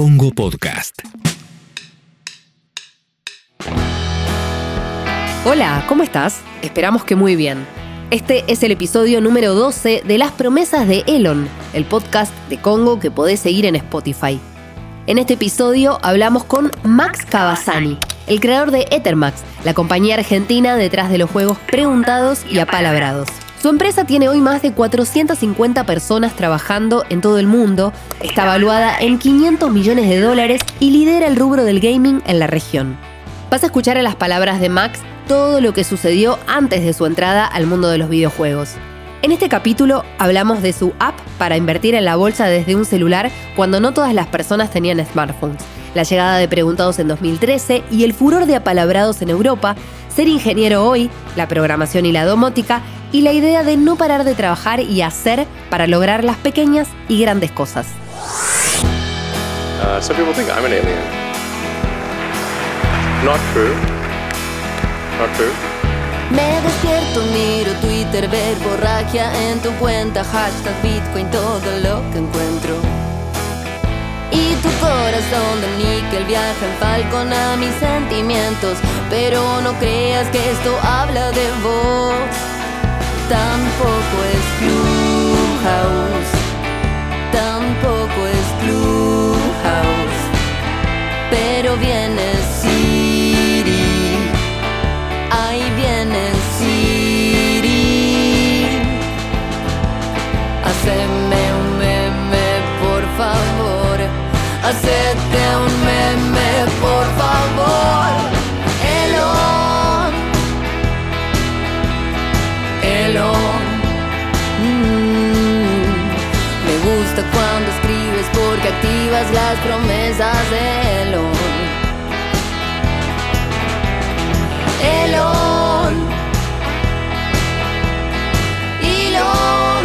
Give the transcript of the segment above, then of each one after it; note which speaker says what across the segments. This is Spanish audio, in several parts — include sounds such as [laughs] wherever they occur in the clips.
Speaker 1: Congo Podcast.
Speaker 2: Hola, ¿cómo estás? Esperamos que muy bien. Este es el episodio número 12 de Las promesas de Elon, el podcast de Congo que podés seguir en Spotify. En este episodio hablamos con Max Cavazani, el creador de Ethermax, la compañía argentina detrás de los juegos preguntados y apalabrados. Su empresa tiene hoy más de 450 personas trabajando en todo el mundo, está valuada en 500 millones de dólares y lidera el rubro del gaming en la región. Vas a escuchar en las palabras de Max todo lo que sucedió antes de su entrada al mundo de los videojuegos. En este capítulo hablamos de su app para invertir en la bolsa desde un celular cuando no todas las personas tenían smartphones, la llegada de preguntados en 2013 y el furor de apalabrados en Europa, ser ingeniero hoy, la programación y la domótica y la idea de no parar de trabajar y hacer para lograr las pequeñas y grandes cosas.
Speaker 3: Uh, some people think I'm an alien. Not true. Not true.
Speaker 4: Me despierto, miro Twitter, ver borragia en tu cuenta, hashtag Bitcoin, todo lo que encuentro. Y tu corazón de níquel viaja en falcon a mis sentimientos, pero no creas que esto habla de vos. Tampoco es Clubhouse, tampoco es Clubhouse, pero viene las promesas de Elon. Elon. Elon.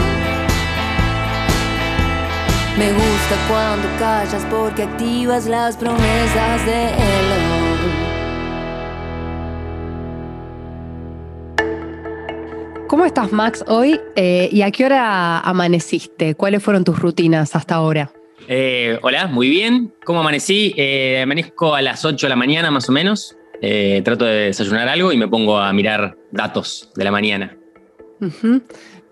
Speaker 4: Me gusta cuando callas porque activas las promesas de Elon.
Speaker 2: ¿Cómo estás, Max, hoy? Eh, ¿Y a qué hora amaneciste? ¿Cuáles fueron tus rutinas hasta ahora?
Speaker 5: Eh, hola, muy bien. ¿Cómo amanecí? Eh, amanezco a las 8 de la mañana más o menos. Eh, trato de desayunar algo y me pongo a mirar datos de la mañana.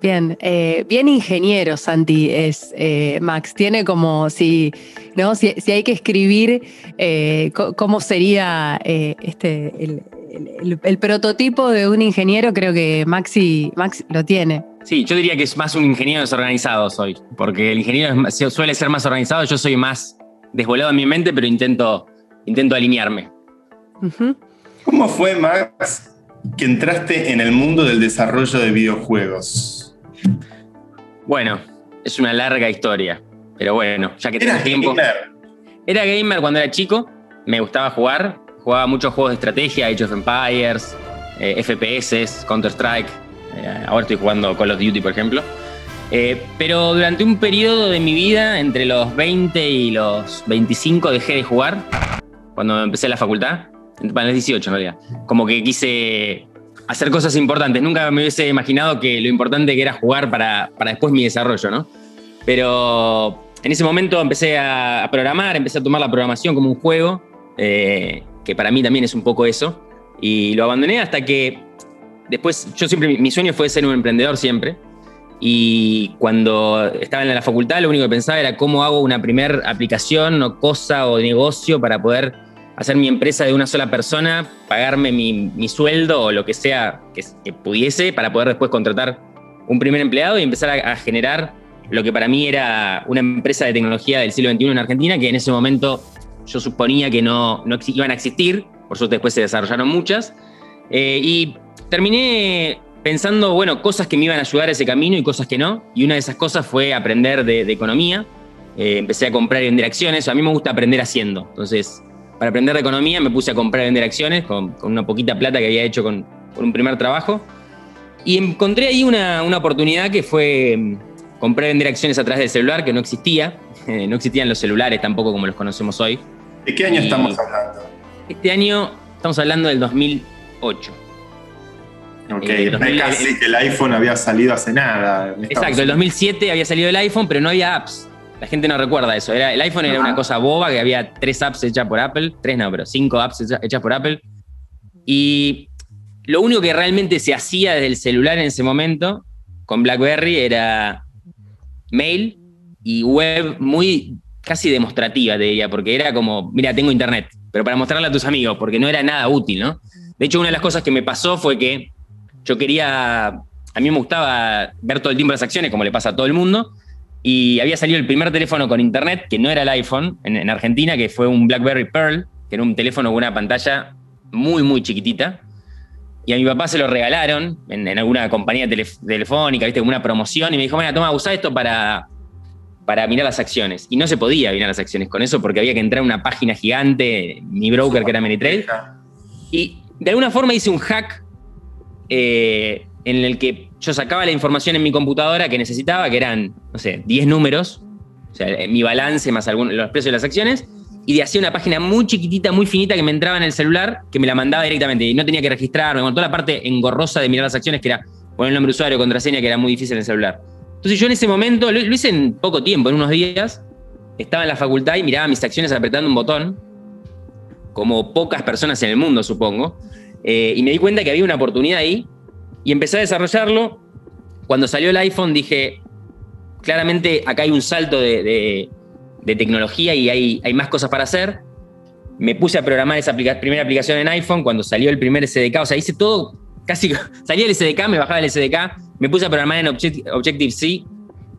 Speaker 2: Bien, eh, bien ingeniero, Santi, es Max. Tiene como si, ¿no? si, hay que escribir cómo sería este, el prototipo de un ingeniero, creo que Maxi, Max lo tiene.
Speaker 5: Sí, yo diría que es más un ingeniero desorganizado soy, porque el ingeniero es suele ser más organizado, yo soy más desvolado en mi mente, pero intento, intento alinearme.
Speaker 6: ¿Cómo fue, Max, que entraste en el mundo del desarrollo de videojuegos?
Speaker 5: Bueno, es una larga historia, pero bueno, ya que tengo
Speaker 6: ¿Eras
Speaker 5: tiempo.
Speaker 6: gamer?
Speaker 5: Era gamer cuando era chico, me gustaba jugar, jugaba muchos juegos de estrategia, Age of Empires, eh, FPS, Counter-Strike, eh, ahora estoy jugando Call of Duty, por ejemplo. Eh, pero durante un periodo de mi vida, entre los 20 y los 25, dejé de jugar, cuando empecé la facultad, para los 18 en realidad. Como que quise hacer cosas importantes, nunca me hubiese imaginado que lo importante que era jugar para, para después mi desarrollo, ¿no? Pero en ese momento empecé a, a programar, empecé a tomar la programación como un juego, eh, que para mí también es un poco eso, y lo abandoné hasta que después, yo siempre, mi sueño fue ser un emprendedor siempre, y cuando estaba en la facultad lo único que pensaba era cómo hago una primer aplicación o cosa o negocio para poder hacer mi empresa de una sola persona, pagarme mi, mi sueldo o lo que sea que, que pudiese para poder después contratar un primer empleado y empezar a, a generar lo que para mí era una empresa de tecnología del siglo XXI en Argentina, que en ese momento yo suponía que no, no iban a existir, por suerte después se desarrollaron muchas, Eh, y terminé pensando, bueno, cosas que me iban a ayudar a ese camino y cosas que no, y una de esas cosas fue aprender de, de economía, Eh, empecé a comprar y vender acciones, a mí me gusta aprender haciendo, entonces para aprender de economía me puse a comprar y vender acciones con, con una poquita plata que había hecho con, con un primer trabajo, y encontré ahí una, una oportunidad que fue mm, comprar y vender acciones a través del celular, que no existía. [laughs] Eh, no existían los celulares tampoco como los conocemos hoy.
Speaker 6: ¿De qué año
Speaker 5: Y-
Speaker 6: estamos hablando?
Speaker 5: Este año estamos hablando del 2008.
Speaker 6: Ok,
Speaker 5: Eh,
Speaker 6: no
Speaker 5: 2000,
Speaker 6: es casi que el iPhone había salido hace nada. en
Speaker 5: Exacto, el
Speaker 6: Unidos.
Speaker 5: 2007 había salido el iPhone, pero no había apps. La gente no recuerda eso. Era, el iPhone era una cosa boba que había tres apps hechas por Apple, tres no, pero cinco apps hecha- hechas por Apple. Y lo único que realmente se hacía desde el celular en ese momento con BlackBerry era mail y web muy casi demostrativa de ella, porque era como, mira, tengo internet, pero para mostrarle a tus amigos, porque no era nada útil, ¿no? De hecho, una de las cosas que me pasó fue que yo quería, a mí me gustaba ver todo el tiempo las acciones, como le pasa a todo el mundo, y había salido el primer teléfono con internet, que no era el iPhone, en, en Argentina, que fue un BlackBerry Pearl, que era un teléfono con una pantalla muy, muy chiquitita. Y a mi papá se lo regalaron en, en alguna compañía telef- telefónica, ¿viste? Como una promoción, y me dijo, mira, toma, usa esto para, para mirar las acciones. Y no se podía mirar las acciones con eso porque había que entrar a una página gigante, mi broker que era Meritrade. Y de alguna forma hice un hack eh, en el que yo sacaba la información en mi computadora que necesitaba, que eran, no sé, 10 números, o sea, eh, mi balance más algunos, los precios de las acciones, y hacía una página muy chiquitita, muy finita que me entraba en el celular, que me la mandaba directamente, y no tenía que registrarme, con toda la parte engorrosa de mirar las acciones, que era poner el nombre de usuario, contraseña, que era muy difícil en el celular. Entonces yo en ese momento, lo, lo hice en poco tiempo, en unos días, estaba en la facultad y miraba mis acciones apretando un botón, como pocas personas en el mundo, supongo. Eh, y me di cuenta que había una oportunidad ahí y empecé a desarrollarlo. Cuando salió el iPhone dije, claramente acá hay un salto de, de- de tecnología y hay, hay más cosas para hacer. Me puse a programar esa aplica- primera aplicación en iPhone cuando salió el primer SDK. O sea, hice todo, casi [laughs] salía el SDK, me bajaba el SDK, me puse a programar en Object- Objective-C,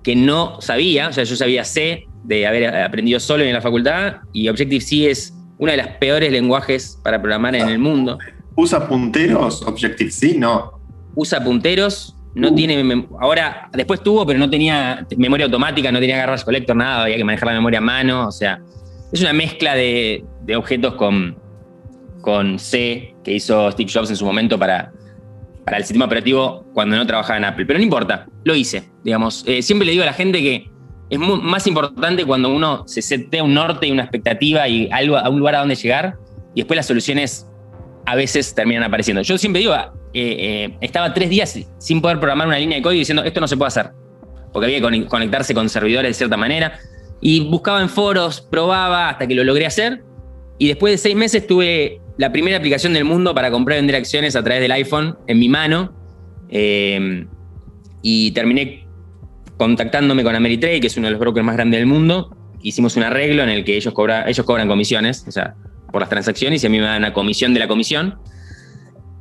Speaker 5: que no sabía, o sea, yo sabía C de haber aprendido solo en la facultad, y Objective-C es uno de los peores lenguajes para programar en el mundo.
Speaker 6: ¿Usa punteros? Objective-C, no.
Speaker 5: Usa punteros, no
Speaker 6: Uh.
Speaker 5: tiene. Ahora, después tuvo, pero no tenía memoria automática, no tenía garbage collector, nada, había que manejar la memoria a mano. O sea, es una mezcla de, de objetos con, con C que hizo Steve Jobs en su momento para, para el sistema operativo cuando no trabajaba en Apple. Pero no importa, lo hice. Digamos, Eh, siempre le digo a la gente que es más importante cuando uno se setea un norte y una expectativa y algo, a un lugar a donde llegar, y después las soluciones a veces terminan apareciendo. Yo siempre digo, eh, eh, estaba tres días sin poder programar una línea de código diciendo esto no se puede hacer, porque había que conec- conectarse con servidores de cierta manera, y buscaba en foros, probaba hasta que lo logré hacer, y después de seis meses tuve la primera aplicación del mundo para comprar y vender acciones a través del iPhone en mi mano, eh, y terminé contactándome con Ameritrade, que es uno de los brokers más grandes del mundo. Hicimos un arreglo en el que ellos, cobra- ellos cobran comisiones, o sea, por las transacciones, y a mí me dan una comisión de la comisión.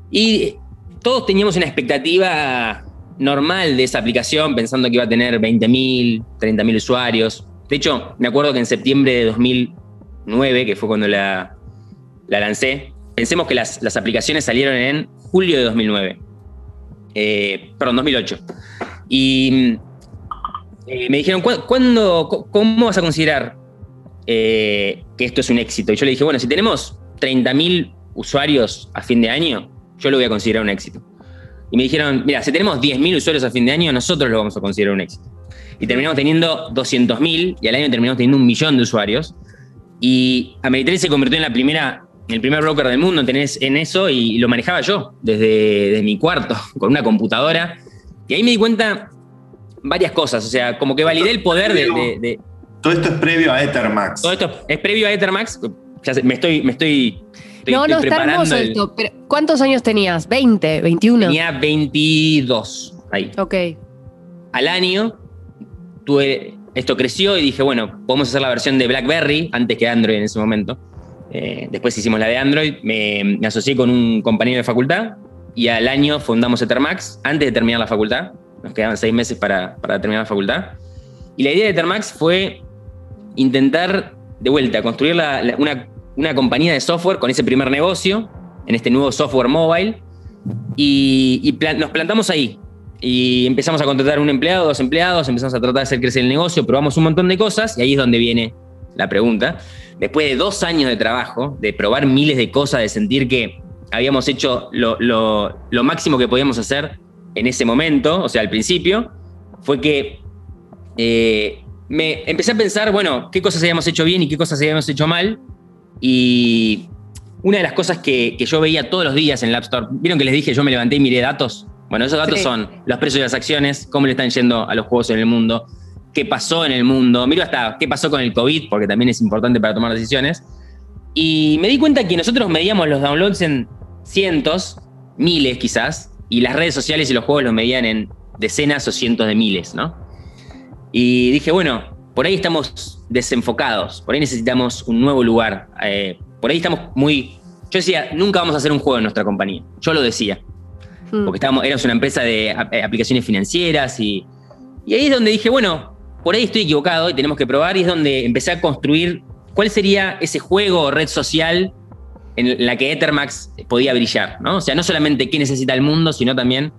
Speaker 5: Y todos teníamos una expectativa normal de esa aplicación, pensando que iba a tener 20.000, 30.000 usuarios. De hecho, me acuerdo que en septiembre de 2009, que fue cuando la, la lancé, pensemos que las, las aplicaciones salieron en julio de 2009. Eh, perdón, 2008. Y eh, me dijeron, "¿Cuá- ¿cuándo, ¿cómo vas a considerar eh, que esto es un éxito? Y yo le dije, bueno, si tenemos 30.000 usuarios a fin de año, yo lo voy a considerar un éxito. Y me dijeron, mira, si tenemos 10.000 usuarios a fin de año, nosotros lo vamos a considerar un éxito. Y terminamos teniendo 200.000 y al año terminamos teniendo un millón de usuarios. Y Ameritrade se convirtió en la primera, en el primer broker del mundo en, tener- en eso y lo manejaba yo desde, mi cuarto [laughs] con una computadora. Y ahí me di cuenta varias cosas, o sea, como que validé el poder de- de- de,
Speaker 6: Todo esto es previo a Ethermax.
Speaker 5: todo esto es previo a Ethermax. Ya sé, me estoy, me estoy, estoy-
Speaker 2: no,
Speaker 5: estoy
Speaker 2: no, está hermoso
Speaker 5: el-
Speaker 2: esto. Pero, ¿Cuántos años tenías? ¿20? ¿21?
Speaker 5: Tenía 22 ahí.
Speaker 2: Ok.
Speaker 5: Al año tuve, esto creció y dije, bueno, podemos hacer la versión de BlackBerry antes que Android en ese momento. Eh, después hicimos la de Android. Me, me asocié con un compañero de facultad y al año fundamos Ethermax antes de terminar la facultad. Nos quedaban seis meses para, para terminar la facultad. Y la idea de Ethermax fue intentar, de vuelta, construir una, una compañía de software con ese primer negocio, en este nuevo software mobile. Y, nos plantamos ahí. Y empezamos a contratar un empleado, dos empleados, empezamos a tratar de hacer crecer el negocio, probamos un montón de cosas y ahí es donde viene la pregunta. Después de dos años de trabajo, de probar miles de cosas, de sentir que habíamos hecho lo, lo- lo máximo que podíamos hacer en ese momento, o sea, al principio, fue que eh, me empecé a pensar, bueno, qué cosas habíamos hecho bien y qué cosas habíamos hecho mal. Y una de las cosas que, que yo veía todos los días en el App Store, vieron que les dije, yo me levanté y miré datos. Bueno, esos datos
Speaker 2: Sí.
Speaker 5: son los precios de las acciones, cómo le están yendo a los juegos en el mundo, qué pasó en el mundo, miro hasta qué pasó con el COVID, porque también es importante para tomar decisiones. Y me di cuenta que nosotros medíamos los downloads en cientos, miles quizás, y las redes sociales y los juegos los medían en decenas o cientos de miles, ¿no? Y dije, bueno, por ahí estamos desenfocados, por ahí necesitamos un nuevo lugar, eh, por ahí estamos muy... Yo decía, nunca vamos a hacer un juego en nuestra compañía, yo lo decía,
Speaker 2: Mm.
Speaker 5: porque estábamos, éramos una empresa de eh, aplicaciones financieras y, y ahí es donde dije, bueno, por ahí estoy equivocado y tenemos que probar y es donde empecé a construir cuál sería ese juego o red social en la que Ethermax podía brillar, ¿no? O sea, no solamente qué necesita el mundo, sino también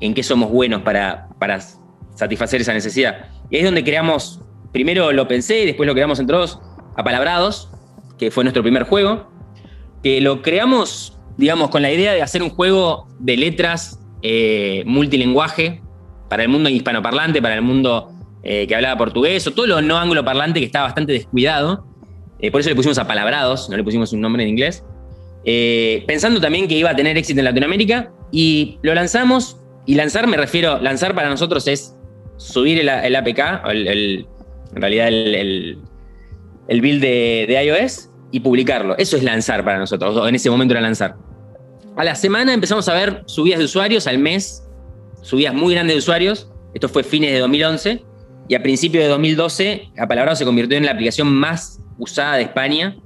Speaker 5: en qué somos buenos para, para satisfacer esa necesidad. Y ahí es donde creamos, primero lo pensé y después lo creamos entre todos, Apalabrados, que fue nuestro primer juego, que lo creamos, digamos, con la idea de hacer un juego de letras eh, para el mundo hispanoparlante, para el mundo eh, que hablaba portugués, o todo lo no angloparlante que estaba bastante descuidado. Eh, por eso le pusimos Apalabrados, no le pusimos un nombre en inglés. Eh, pensando también que iba a tener éxito en Latinoamérica, y lo lanzamos, y lanzar me refiero, lanzar para nosotros es subir el, APK, el- en realidad el, build de, iOS, y publicarlo. Eso es lanzar para nosotros, o en ese momento era lanzar. A la semana empezamos a ver subidas de usuarios, al mes, subidas muy grandes de usuarios. Esto fue fines de 2011. Y a principios de 2012, Apalabrado se convirtió en la aplicación más usada de España.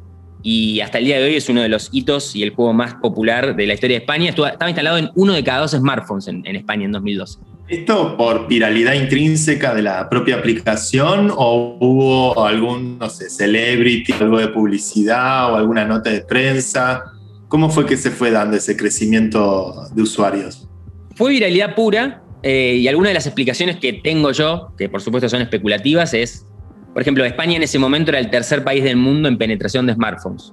Speaker 5: Y hasta el día de hoy es uno de los hitos y el juego más popular de la historia de España. Estaba instalado en uno de cada dos smartphones en, en España en 2012.
Speaker 6: ¿Esto por viralidad intrínseca de la propia aplicación o hubo algún, no sé, celebrity, algo de publicidad o alguna nota de prensa? ¿Cómo fue que se fue dando ese crecimiento de usuarios?
Speaker 5: Fue viralidad pura eh, y algunas de las explicaciones que tengo yo, que por supuesto son especulativas, es, por ejemplo, España en ese momento era el tercer país del mundo en penetración de smartphones.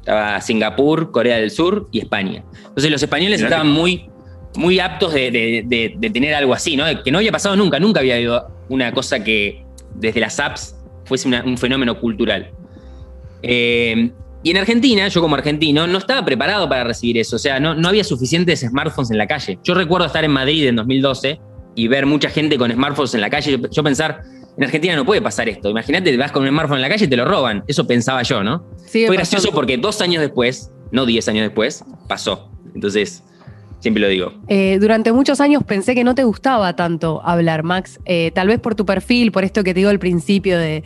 Speaker 5: Estaba Singapur, Corea del Sur y España. Entonces los españoles estaban
Speaker 6: que-
Speaker 5: muy, muy aptos de, de- de- de tener algo así, ¿no? Que no había pasado nunca, nunca había habido una cosa que desde las apps fuese una- un fenómeno cultural. Eh, y en Argentina, yo como argentino, no estaba preparado para recibir eso. O sea, no, no había suficientes smartphones en la calle. Yo recuerdo estar en Madrid en 2012 y ver mucha gente con smartphones en la calle. Yo, yo pensar, en Argentina no puede pasar esto. Imagínate, te vas con un smartphone en la calle y te lo roban. Eso pensaba yo, ¿no?
Speaker 2: Sigue
Speaker 5: Fue
Speaker 2: pasando.
Speaker 5: gracioso porque dos años después, no diez años después, pasó. Entonces, siempre lo digo.
Speaker 2: Eh, durante muchos años pensé que no te gustaba tanto hablar, Max. Eh, tal vez por tu perfil, por esto que te digo al principio de,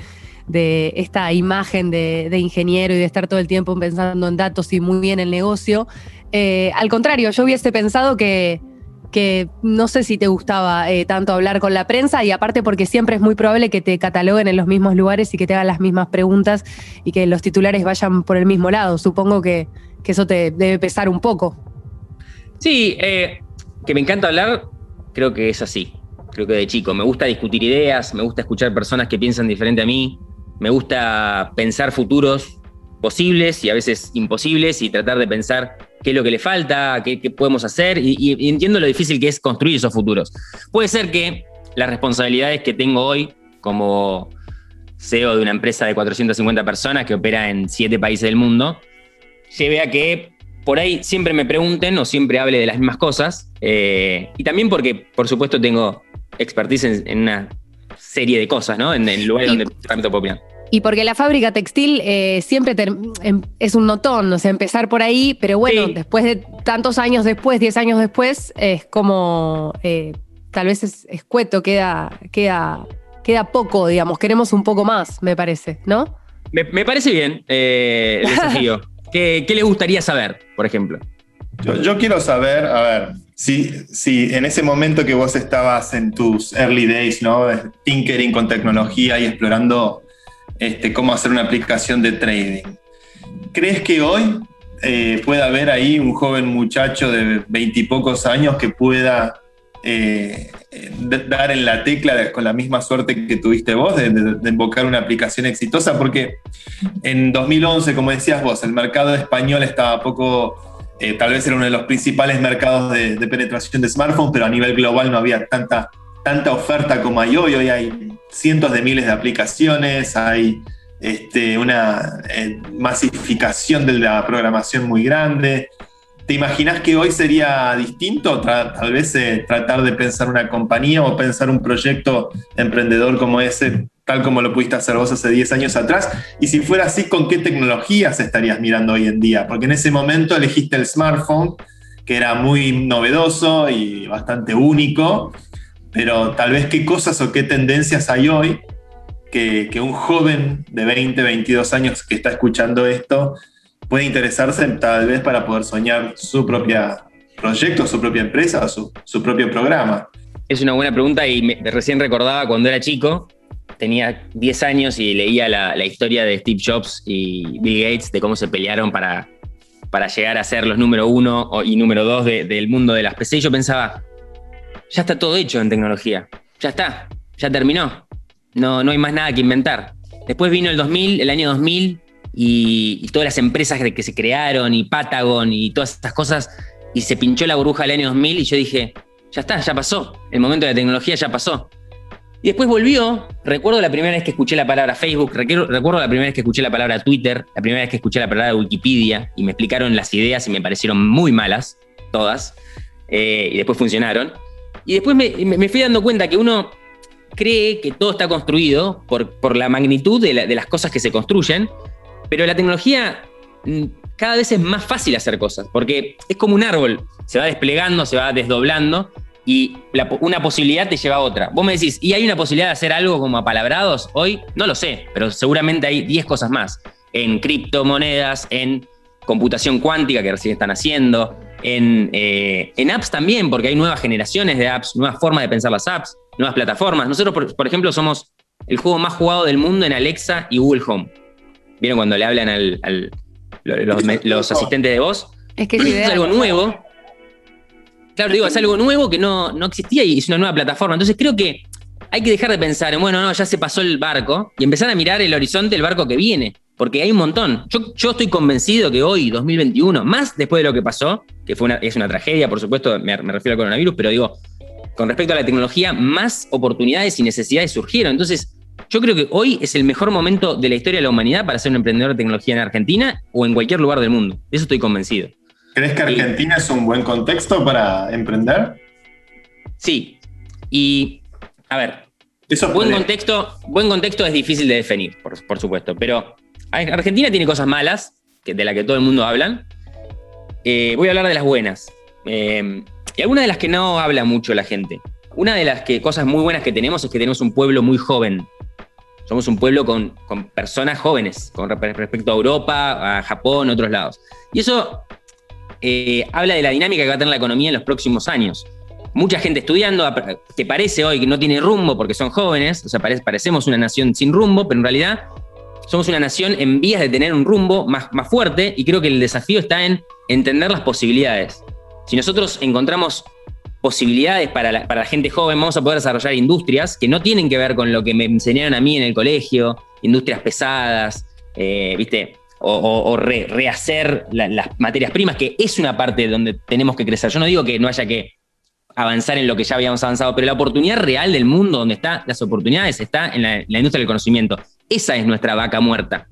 Speaker 2: esta imagen de, ingeniero y de estar todo el tiempo pensando en datos y muy bien el negocio. Eh, al contrario, yo hubiese pensado que, no sé si te gustaba tanto hablar con la prensa y aparte porque siempre es muy probable que te cataloguen en los mismos lugares y que te hagan las mismas preguntas y que los titulares vayan por el mismo lado. Supongo que eso te debe pesar un poco.
Speaker 5: Sí, eh, que me encanta hablar, creo que es así. Creo que de chico. Me gusta discutir ideas, me gusta escuchar personas que piensan diferente a mí, me gusta pensar futuros posibles y a veces imposibles y tratar de pensar qué es lo que le falta, qué, podemos hacer y, y- entiendo lo difícil que es construir esos futuros. Puede ser que las responsabilidades que tengo hoy como CEO de una empresa de 450 personas que opera en siete países del mundo, lleve a que por ahí siempre me pregunten o siempre hable de las mismas cosas. eh, y también porque, por supuesto, tengo expertise en, en una serie de cosas, ¿no? En, en lugares
Speaker 2: Y-
Speaker 5: donde realmente puedo opinar.
Speaker 2: Y porque la fábrica textil eh, siempre em- es un notón, o sea, empezar por ahí, pero bueno,
Speaker 5: Sí.
Speaker 2: después de tantos años después, 10 años después, es como, eh, tal vez es escueto, queda, queda, queda poco, digamos, queremos un poco más, me parece, ¿no?
Speaker 5: Me, me parece bien eh, el desafío. [laughs] ¿Qué, ¿Qué les gustaría saber, por ejemplo?
Speaker 6: Yo, yo quiero saber, a ver, si, si en ese momento que vos estabas en tus early days, ¿no? Tinkering con tecnología y explorando este, cómo hacer una aplicación de trading, ¿crees que hoy eh, pueda haber ahí un joven muchacho de veintipocos años que pueda eh, d- dar en la tecla con la misma suerte que tuviste vos de, invocar una aplicación exitosa? Porque en 2011, como decías vos, el mercado español estaba poco eh, tal vez era uno de los principales mercados de, penetración de smartphones, pero a nivel global no había tanta, tanta oferta como hay hoy. Hoy hay cientos de miles de aplicaciones, hay este, una eh, masificación de la programación muy grande. ¿Te imaginas que hoy sería distinto? tal vez eh, tratar de pensar una compañía o pensar un proyecto emprendedor como ese, tal como lo pudiste hacer vos hace 10 años atrás. Y si fuera así, ¿con qué tecnologías estarías mirando hoy en día? Porque en ese momento elegiste el smartphone, que era muy novedoso y bastante único, pero tal vez qué cosas o qué tendencias hay hoy que, que un joven de 20, 22 años que está escuchando esto puede interesarse tal vez para poder soñar su propio proyecto, su propia empresa, su, su propio programa?
Speaker 5: Es una buena pregunta y me, recién recordaba cuando era chico, tenía 10 años y leía la, la, historia de Steve Jobs y Bill Gates de cómo se pelearon para, para llegar a ser los número uno y número dos del mundo de las PC. Y yo pensaba, ya está todo hecho en tecnología, ya está, ya terminó, no, no hay más nada que inventar. Después vino el 2000, el año 2000, y, todas las empresas que se crearon y Patagon y todas estas cosas y se pinchó la burbuja del año 2000 y yo dije, ya está, ya pasó, el momento de la tecnología ya pasó. Y después volvió, recuerdo la primera vez que escuché la palabra Facebook, recuerdo la primera vez que escuché la palabra Twitter, la primera vez que escuché la palabra Wikipedia y me explicaron las ideas y me parecieron muy malas, todas, eh, y después funcionaron. Y después me, fui dando cuenta que uno cree que todo está construido por, por la magnitud de, de las cosas que se construyen, pero la tecnología mm, cada vez es más fácil hacer cosas, porque es como un árbol, se va desplegando, se va desdoblando y una posibilidad te lleva a otra. Vos me decís, ¿y hay una posibilidad de hacer algo como apalabrados hoy? No lo sé, pero seguramente hay 10 cosas más. En criptomonedas, en computación cuántica que recién están haciendo, en, eh, en, apps también, porque hay nuevas generaciones de apps, nuevas formas de pensar las apps, nuevas plataformas. Nosotros, por ejemplo, somos el juego más jugado del mundo en Alexa y Google Home. ¿Vieron cuando le hablan al, los, asistentes de voz?
Speaker 2: Es que es,
Speaker 5: algo nuevo. Claro, digo, es algo nuevo que no, no existía y es una nueva plataforma. Entonces creo que hay que dejar de pensar en, bueno, no, ya se pasó el barco y empezar a mirar el horizonte del barco que viene. Porque hay un montón. Yo, yo estoy convencido que hoy, 2021, más después de lo que pasó, que fue una, es una tragedia, por supuesto, me, me refiero al coronavirus, pero digo, con respecto a la tecnología, más oportunidades y necesidades surgieron. Entonces, yo creo que hoy es el mejor momento de la historia de la humanidad para ser un emprendedor de tecnología en Argentina o en cualquier lugar del mundo. De eso estoy convencido.
Speaker 6: ¿Crees que Argentina es un buen contexto para emprender?
Speaker 5: Sí. Y, a ver, eso buen, contexto, buen contexto es difícil de definir, por, supuesto, pero Argentina tiene cosas malas, que, de las que todo el mundo habla. Eh, voy a hablar de las buenas. Eh, y algunas de las que no habla mucho la gente. Una de las que, cosas muy buenas que tenemos es que tenemos un pueblo muy joven. Somos un pueblo con, personas jóvenes con respecto a Europa, a Japón, a otros lados. Y eso eh, habla de la dinámica que va a tener la economía en los próximos años. Mucha gente estudiando, que parece hoy que no tiene rumbo porque son jóvenes, o sea, parecemos una nación sin rumbo, pero en realidad somos una nación en vías de tener un rumbo más, más fuerte y creo que el desafío está en entender las posibilidades. Si nosotros encontramos posibilidades para la, gente joven, vamos a poder desarrollar industrias que no tienen que ver con lo que me enseñaron a mí en el colegio, industrias pesadas, eh, ¿viste? O, rehacer las materias primas, que es una parte donde tenemos que crecer. Yo no digo que no haya que avanzar en lo que ya habíamos avanzado, pero la oportunidad real del mundo, donde están las oportunidades, está en la, industria del conocimiento. Esa es nuestra vaca muerta.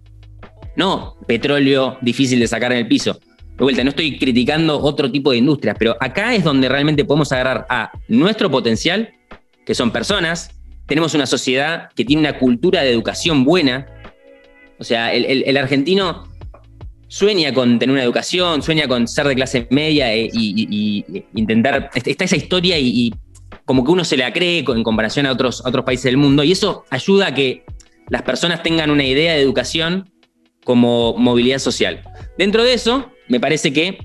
Speaker 5: No petróleo difícil de sacar en el piso de vuelta, no estoy criticando otro tipo de industrias, pero acá es donde realmente podemos agarrar a nuestro potencial, que son personas, tenemos una sociedad que tiene una cultura de educación buena, o sea, el, argentino sueña con tener una educación, sueña con ser de clase media e, y, intentar, está esa historia y, como que uno se la cree en comparación a otros, a otros países del mundo, y eso ayuda a que las personas tengan una idea de educación como movilidad social. Dentro de eso, me parece que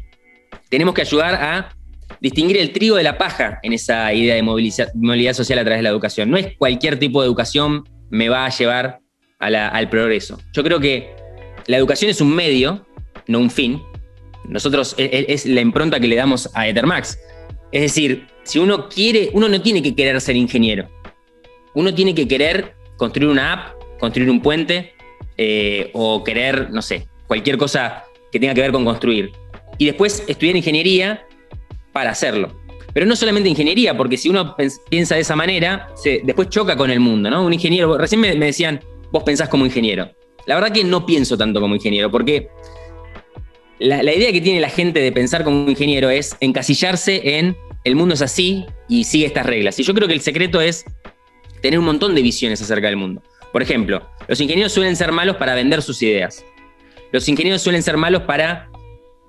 Speaker 5: tenemos que ayudar a distinguir el trigo de la paja en esa idea de movilidad social a través de la educación. No es cualquier tipo de educación me va a llevar al progreso. Yo creo que la educación es un medio, no un fin. Nosotros e, e, es, la impronta que le damos a Ethermax. Es decir, si uno quiere, uno no tiene que querer ser ingeniero. Uno tiene que querer construir una app, construir un puente eh, o querer, no sé, cualquier cosa que tenga que ver con construir. Y después estudiar ingeniería para hacerlo. Pero no solamente ingeniería, porque si uno piensa de esa manera, se, después choca con el mundo, ¿no? Un ingeniero, recién me, decían, vos pensás como ingeniero. La verdad que no pienso tanto como ingeniero, porque la, la idea que tiene la gente de pensar como ingeniero es encasillarse en el mundo es así y sigue estas reglas. Y yo creo que el secreto es tener un montón de visiones acerca del mundo. Por ejemplo, los ingenieros suelen ser malos para vender sus ideas. Los ingenieros suelen ser malos para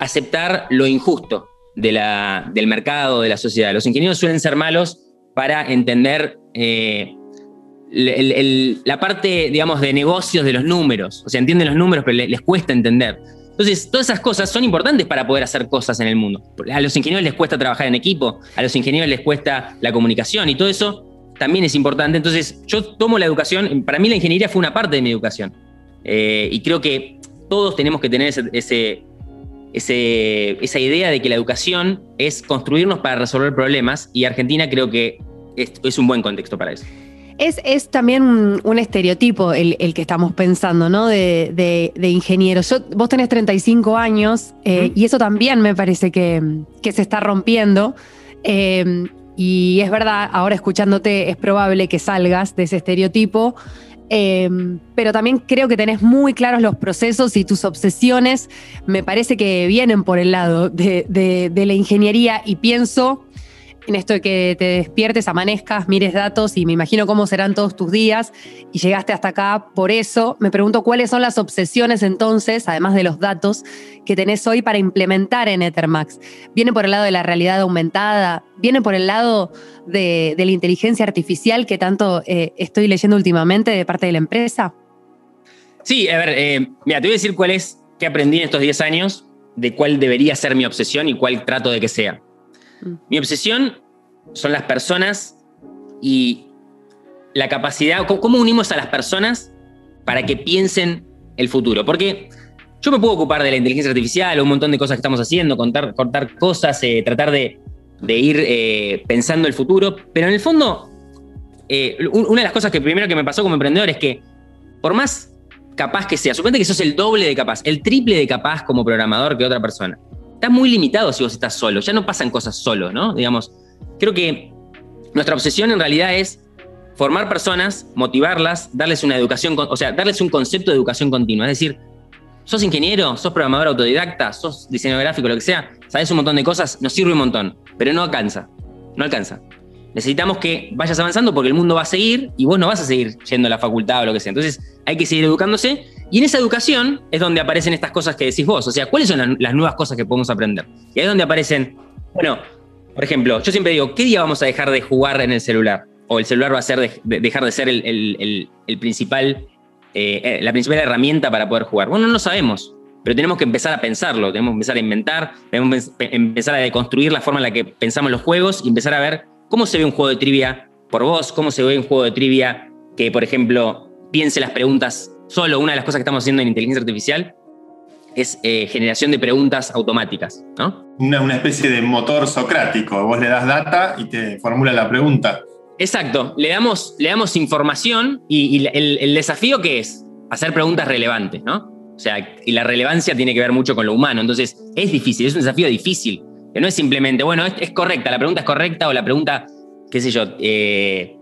Speaker 5: aceptar lo injusto de la- del mercado, de la sociedad. Los ingenieros suelen ser malos para entender eh, la parte, digamos, de negocios de los números. O sea, entienden los números, pero le- les cuesta entender. Entonces, todas esas cosas son importantes para poder hacer cosas en el mundo. A los ingenieros les cuesta trabajar en equipo, a los ingenieros les cuesta la comunicación y todo eso también es importante. Entonces, yo tomo la educación, para mí la ingeniería fue una parte de mi educación. Eh, y creo que todos tenemos que tener ese, ese- ese- esa idea de que la educación es construirnos para resolver problemas y Argentina creo que es, es un buen contexto para eso.
Speaker 2: Es, es también un, un estereotipo el, el que estamos pensando, ¿no? De, de, de ingenieros. Yo, vos tenés 35 años eh, y eso también me parece que, que se está rompiendo. Eh, y es verdad, ahora escuchándote es probable que salgas de ese estereotipo. Eh, pero también creo que tenés muy claros los procesos y tus obsesiones. Me parece que vienen por el lado de la ingeniería y pienso en esto de que te despiertes, amanezcas, mires datos y me imagino cómo serán todos tus días y llegaste hasta acá por eso. Me pregunto cuáles son las obsesiones entonces, además de los datos, que tenés hoy para implementar en Ethermax. ¿Viene por el lado de la realidad aumentada? ¿Viene por el lado de, la inteligencia artificial que tanto eh, estoy leyendo últimamente de parte de la empresa?
Speaker 5: Sí, a ver, eh, mira, te voy a decir cuál es, qué aprendí en estos 10 años, de cuál debería ser mi obsesión y cuál trato de que sea. Mi obsesión son las personas y la capacidad, cómo- unimos a las personas para que piensen el futuro. Porque yo me puedo ocupar de la inteligencia artificial, un montón de cosas que estamos haciendo, contar, contar cosas, eh, tratar de, ir eh, pensando el futuro, pero en el fondo, eh, un- una de las cosas que primero que me pasó como emprendedor es que por más capaz que sea, suponete que sos el doble de capaz, el triple de capaz como programador que otra persona. Estás muy limitado si vos estás solo, ya no pasan cosas solo, ¿no? Digamos, creo que nuestra obsesión en realidad es formar personas, motivarlas, darles una educación, o sea, darles un concepto de educación continua. Es decir, sos ingeniero, sos programador autodidacta, sos diseñador gráfico, lo que sea, sabes un montón de cosas, nos sirve un montón, pero no alcanza, no alcanza. Necesitamos que vayas avanzando porque el mundo va a seguir y vos no vas a seguir yendo a la facultad o lo que sea. Entonces hay que seguir educándose y en esa educación es donde aparecen estas cosas que decís vos. O sea, ¿cuáles son las, nuevas cosas que podemos aprender? Y ahí es donde aparecen, bueno, por ejemplo, yo siempre digo, ¿qué día vamos a dejar de jugar en el celular? O el celular va a ser de- de- dejar de ser el, el- principal, eh, eh, la principal herramienta para poder jugar. Bueno, no lo sabemos, pero tenemos que empezar a pensarlo, tenemos que empezar a inventar, tenemos que pe- empezar a deconstruir la forma en la que pensamos los juegos y empezar a ver cómo se ve un juego de trivia por vos, cómo se ve un juego de trivia que, por ejemplo, piense las preguntas solo. Una de las cosas que estamos haciendo en inteligencia artificial es eh, generación de preguntas automáticas, ¿no?
Speaker 6: Una, una especie de motor socrático. Vos le das data y te formula la pregunta.
Speaker 5: Exacto, le damos, le damos información y, y el, el desafío que es hacer preguntas relevantes, ¿no? O sea, y la relevancia tiene que ver mucho con lo humano, entonces es difícil, es un desafío difícil, que no es simplemente, bueno, es, es correcta, la pregunta es correcta o la pregunta, qué sé yo, eh,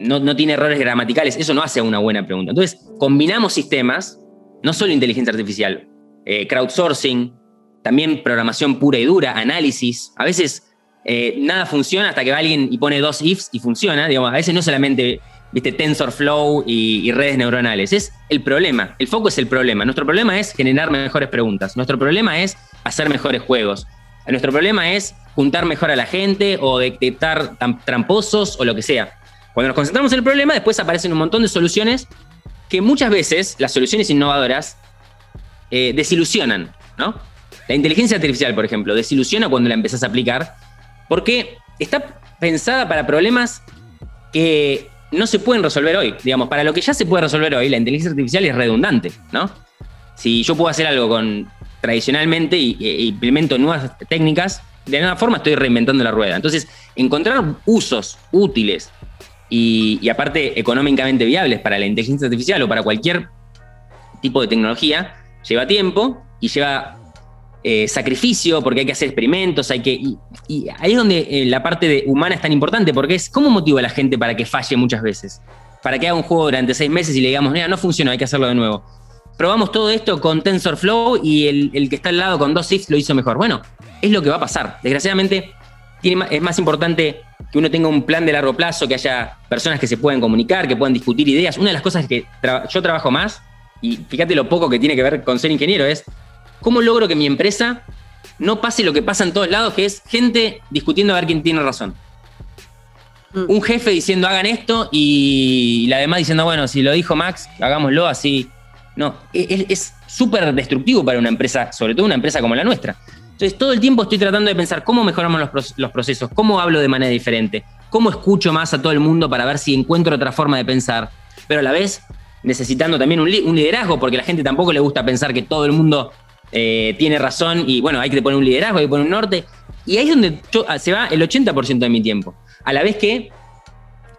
Speaker 5: no, no tiene errores gramaticales, eso no hace una buena pregunta. Entonces, combinamos sistemas, no solo inteligencia artificial, eh, crowdsourcing, también programación pura y dura, análisis, a veces eh, nada funciona hasta que va alguien y pone dos ifs y funciona. Digamos, a veces no solamente viste TensorFlow y, y redes neuronales, es el problema. El foco es el problema. Nuestro problema es generar mejores preguntas. Nuestro problema es hacer mejores juegos. Nuestro problema es juntar mejor a la gente o detectar tramposos o lo que sea. Cuando nos concentramos en el problema, después aparecen un montón de soluciones que muchas veces las soluciones innovadoras eh, desilusionan, ¿no? La inteligencia artificial, por ejemplo, desilusiona cuando la empezás a aplicar porque está pensada para problemas que no se pueden resolver hoy. Digamos, para lo que ya se puede resolver hoy, la inteligencia artificial es redundante, ¿no? Si yo puedo hacer algo con tradicionalmente y, e implemento nuevas técnicas, de alguna forma estoy reinventando la rueda. Entonces, encontrar usos útiles y, aparte económicamente viables para la inteligencia artificial o para cualquier tipo de tecnología lleva tiempo y lleva eh, sacrificio porque hay que hacer experimentos, hay que. Y, ahí es donde eh, la parte humana es tan importante, porque es cómo motiva a la gente para que falle muchas veces. Para que haga un juego durante seis meses y le digamos, mira, no funcionó, hay que hacerlo de nuevo. probamos todo esto con TensorFlow y el, que está al lado con dos ifs lo hizo mejor. Bueno, es lo que va a pasar. Desgraciadamente, es más importante que uno tenga un plan de largo plazo, que haya personas que se puedan comunicar, que puedan discutir ideas. Una de las cosas que tra- yo trabajo más, y fíjate lo poco que tiene que ver con ser ingeniero, es cómo logro que mi empresa no pase lo que pasa en todos lados, que es gente discutiendo a ver quién tiene razón.
Speaker 2: Mm.
Speaker 5: Un jefe diciendo hagan esto y la demás diciendo, bueno, si lo dijo Max, hagámoslo así. No, e-, es súper destructivo para una empresa, sobre todo una empresa como la nuestra. Entonces, todo el tiempo estoy tratando de pensar cómo mejoramos los, pro- los procesos, cómo hablo de manera diferente, cómo escucho más a todo el mundo para ver si encuentro otra forma de pensar, pero a la vez necesitando también un liderazgo, porque a la gente tampoco le gusta pensar que todo el mundo eh, tiene razón y bueno, hay que poner un liderazgo, hay que poner un norte. Y ahí es donde yo- ah, se va el 80% de mi tiempo. A la vez que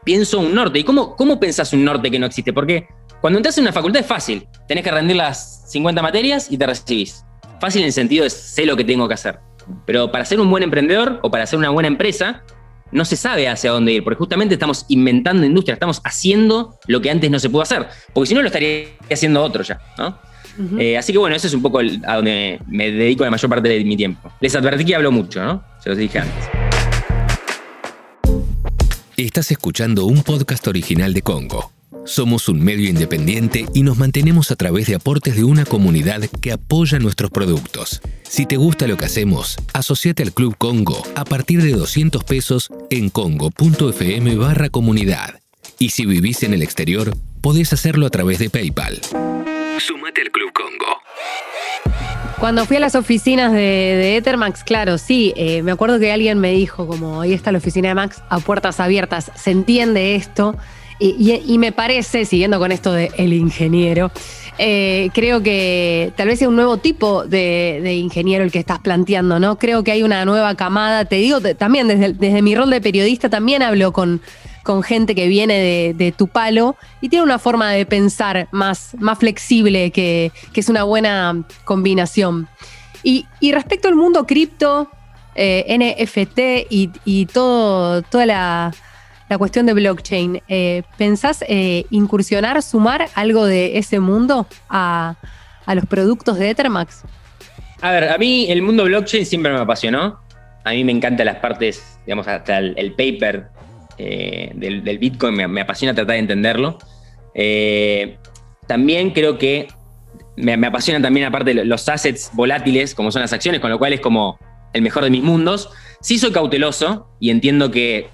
Speaker 5: pienso un norte. ¿Y cómo, cómo pensás un norte que no existe? Porque cuando entras en una facultad es fácil. Tenés que rendir las 50 materias y te recibís. Fácil en el sentido de sé lo que tengo que hacer. Pero para ser un buen emprendedor o para ser una buena empresa, no se sabe hacia dónde ir, porque justamente estamos inventando industria, estamos haciendo lo que antes no se pudo hacer, porque si no lo estaría haciendo otro ya, ¿no? Eh, así que bueno, eso es un poco el- a donde me dedico la mayor parte de mi tiempo. Les advertí que hablo mucho, ¿no? Se los dije antes.
Speaker 1: Estás escuchando un podcast original de Congo. Somos un medio independiente y nos mantenemos a través de aportes de una comunidad que apoya nuestros productos. Si te gusta lo que hacemos, asociate al Club Congo a partir de 200 pesos en congo.fm barra comunidad. Y si vivís en el exterior, podés hacerlo a través de PayPal. Sumate al Club Congo.
Speaker 2: Cuando fui a las oficinas de, Ethermax, claro, sí, eh, me acuerdo que alguien me dijo como, ahí está la oficina de Max a puertas abiertas, se entiende esto, y, me parece, siguiendo con esto de el ingeniero, eh, creo que tal vez sea un nuevo tipo de, ingeniero el que estás planteando, ¿no? Creo que hay una nueva camada, te digo, también desde, desde mi rol de periodista también hablo con, con gente que viene de, tu palo y tiene una forma de pensar más, más flexible que, que es una buena combinación. Y, y respecto al mundo cripto, eh, NFT y, y todo, toda la, la cuestión de blockchain, eh, ¿pensás eh, incursionar, sumar algo de ese mundo a, a los productos de Ethermax?
Speaker 5: A ver, a mí el mundo blockchain siempre me apasionó. A mí me encantan las partes, digamos, hasta el, paper eh, del, Bitcoin, me, apasiona tratar de entenderlo. Eh, también creo que me, me apasionan también, aparte, lo- los assets volátiles, como son las acciones, con lo cual es como el mejor de mis mundos. Sí soy cauteloso y entiendo que,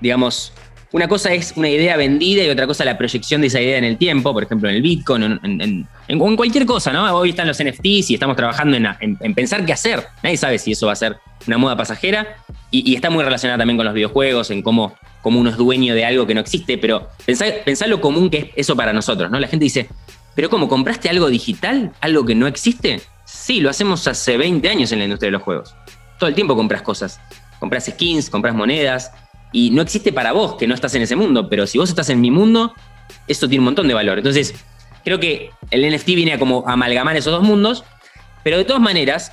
Speaker 5: digamos, una cosa es una idea vendida y otra cosa la proyección de esa idea en el tiempo, por ejemplo, en el Bitcoin, en, cualquier cosa, ¿no? Hoy están los NFTs y estamos trabajando en, en- en pensar qué hacer. Nadie sabe si eso va a ser una moda pasajera y, y está muy relacionada también con los videojuegos, en cómo, cómo uno es dueño de algo que no existe, pero pensá, pensá lo común que es eso para nosotros, ¿no? La gente dice, ¿pero cómo? ¿Compraste algo digital? ¿Algo que no existe? Sí, lo hacemos hace 20 años en la industria de los juegos. Todo el tiempo compras cosas. Compras skins, compras monedas, y no existe para vos que no estás en ese mundo, pero si vos estás en mi mundo, eso tiene un montón de valor. Entonces, creo que el NFT viene a como amalgamar esos dos mundos, pero de todas maneras,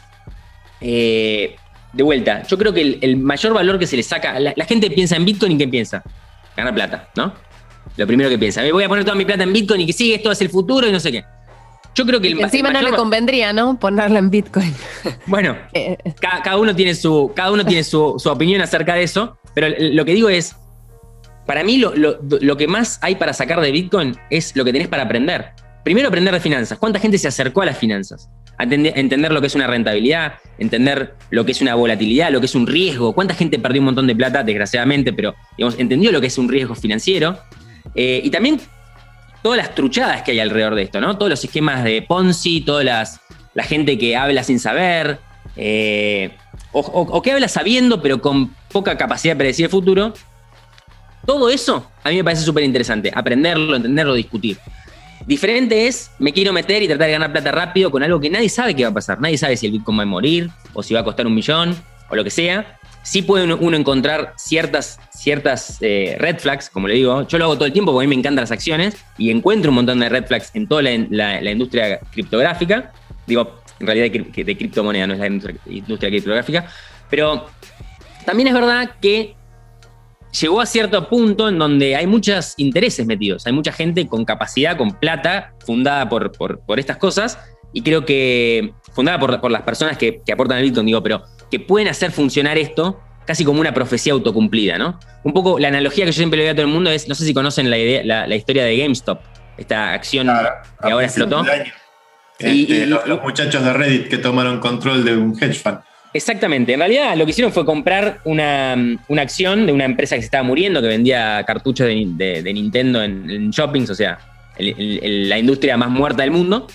Speaker 5: eh, de vuelta, yo creo que el, el mayor valor que se le saca, la, la gente piensa en Bitcoin y ¿qué piensa? Ganar plata, ¿no? Lo primero que piensa, "Me voy a poner toda mi plata en Bitcoin y que sigue, esto es el futuro y no sé qué. Yo creo que el,
Speaker 2: encima no le convendría, ¿no? Ponerla en Bitcoin. [laughs]
Speaker 5: Bueno,
Speaker 2: Eh,
Speaker 5: cada, cada uno tiene, su, cada uno tiene su, su opinión acerca de eso, pero lo que digo es, para mí lo, lo- lo que más hay para sacar de Bitcoin es lo que tenés para aprender. Primero aprender de finanzas. ¿Cuánta gente se acercó a las finanzas? Entender, lo que es una rentabilidad, entender lo que es una volatilidad, lo que es un riesgo. ¿Cuánta gente perdió un montón de plata, desgraciadamente, pero digamos, entendió lo que es un riesgo financiero? Eh, y también todas las truchadas que hay alrededor de esto, ¿no? Todos los esquemas de Ponzi, toda las, la gente que habla sin saber, eh, o- o que habla sabiendo, pero con poca capacidad de predecir el futuro. Todo eso a mí me parece súper interesante, aprenderlo, entenderlo, discutir. Diferente es, me quiero meter y tratar de ganar plata rápido con algo que nadie sabe qué va a pasar. Nadie sabe si el Bitcoin va a morir, o si va a costar un millón, o lo que sea. Sí puede uno, encontrar ciertas, ciertas eh, red flags, como le digo. Yo lo hago todo el tiempo porque a mí me encantan las acciones y encuentro un montón de red flags en toda la, industria criptográfica. Digo, en realidad de, de criptomoneda, no es la industria, industria criptográfica. Pero también es verdad que llegó a cierto punto en donde hay muchos intereses metidos, hay mucha gente con capacidad, con plata, fundada por, por, por estas cosas, y creo que, fundada por, por las personas que, que, aportan el Bitcoin, digo, pero que pueden hacer funcionar esto casi como una profecía autocumplida, ¿no? Un poco la analogía que yo siempre le doy a todo el mundo es, no sé si conocen la, idea, la, la historia de GameStop, esta acción claro, que ahora explotó.
Speaker 6: Este, y, y, los, los muchachos de Reddit que tomaron control de un hedge fund.
Speaker 5: Exactamente. En realidad lo que hicieron fue comprar una, una, acción de una empresa que se estaba muriendo, que vendía cartuchos de, Nintendo en, shoppings, o sea, la industria más muerta del mundo.